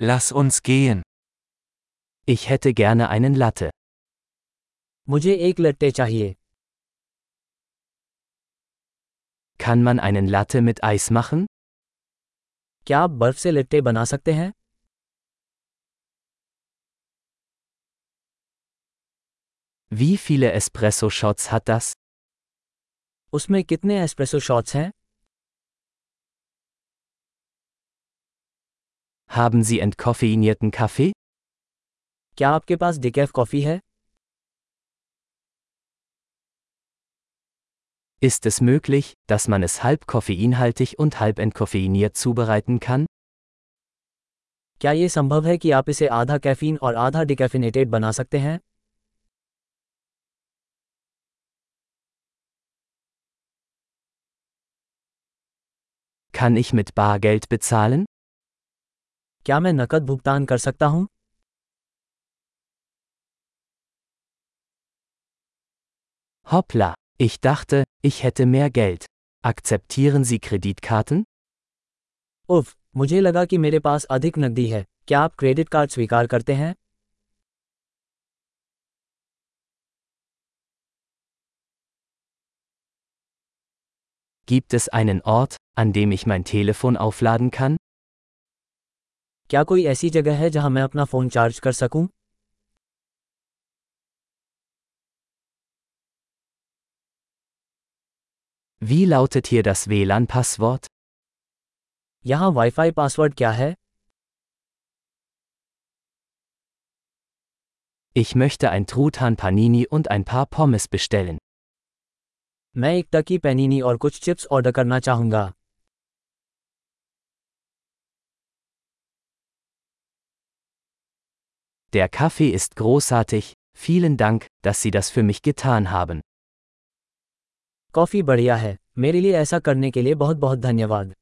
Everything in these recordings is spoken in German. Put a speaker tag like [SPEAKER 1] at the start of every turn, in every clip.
[SPEAKER 1] Lass uns gehen.
[SPEAKER 2] Ich hätte gerne einen Latte.
[SPEAKER 3] मुझे एक लट्टे चाहिए
[SPEAKER 2] Kann man einen Latte mit Eis machen?
[SPEAKER 3] क्या आप बर्फ से लट्टे बना सकते हैं
[SPEAKER 2] Wie viele Espresso-Shots hat das?
[SPEAKER 3] उसमें कितने एस्प्रेसो शॉट्स हैं
[SPEAKER 2] Haben Sie entkoffeinierten Kaffee?
[SPEAKER 3] क्या आपके पास डिकैफ कॉफ़ी है
[SPEAKER 2] Ist es möglich, dass man es halb koffeinhaltig und halb entkoffeiniert zubereiten kann?
[SPEAKER 3] क्या ये संभव है कि आप इसे आधा कैफीन और आधा डिकैफिनेटेड बना सकते हैं
[SPEAKER 2] Kann ich mit Bargeld bezahlen?
[SPEAKER 3] क्या मैं नकद भुगतान कर सकता हूँ
[SPEAKER 2] Hoppla, ich dachte, ich hätte mehr Geld. Akzeptieren Sie Kreditkarten?
[SPEAKER 3] उफ मुझे लगा कि मेरे पास अधिक नकदी है क्या आप क्रेडिट कार्ड स्वीकार करते हैं
[SPEAKER 2] Gibt es einen Ort, an dem ich mein Telefon aufladen kann?
[SPEAKER 3] क्या कोई ऐसी जगह है जहाँ मैं अपना फ़ोन चार्ज कर सकूँ
[SPEAKER 2] Wie lautet hier das WLAN-Passwort?
[SPEAKER 3] यहाँ वाईफाई पासवर्ड क्या है
[SPEAKER 2] Ich möchte ein Truthahn Panini und ein paar Pommes bestellen.
[SPEAKER 3] मैं एक टकी पैनीनी और कुछ चिप्स ऑर्डर करना चाहूँगा
[SPEAKER 2] Der Kaffee ist großartig, vielen Dank, dass Sie das für mich getan haben.
[SPEAKER 3] Coffee बढ़िया है मेरे लिए ऐसा करने के लिए बहुत बहुत धन्यवाद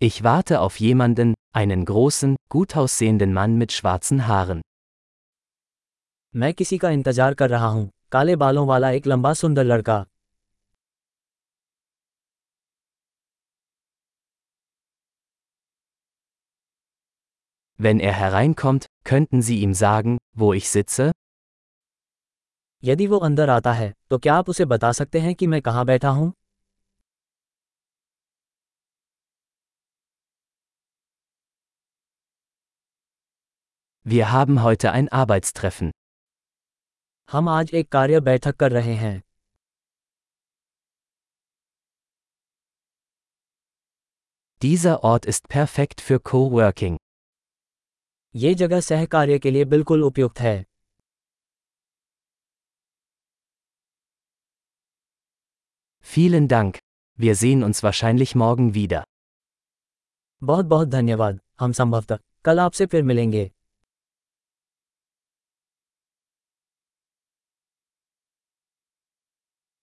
[SPEAKER 2] Ich warte auf jemanden, einen großen, gut aussehenden Mann mit schwarzen Haaren.
[SPEAKER 3] मैं किसी का इंतजार कर रहा हूँ काले बालों वाला एक लंबा सुंदर लड़का
[SPEAKER 2] Wenn er hereinkommt, könnten Sie ihm sagen, wo ich sitze?
[SPEAKER 3] यदि वो अंदर आता है तो क्या आप उसे बता सकते हैं कि मैं कहाँ बैठा हूँ
[SPEAKER 2] Wir haben heute ein Arbeitstreffen.
[SPEAKER 3] हम आज एक कार्य बैठक कर रहे हैं
[SPEAKER 2] Dieser Ort ist perfekt für Coworking.
[SPEAKER 3] ये जगह सहकार्य के लिए बिल्कुल उपयुक्त है
[SPEAKER 2] Vielen Dank. Wir sehen uns wahrscheinlich morgen wieder.
[SPEAKER 3] बहुत बहुत धन्यवाद हम संभवतः कल आपसे फिर मिलेंगे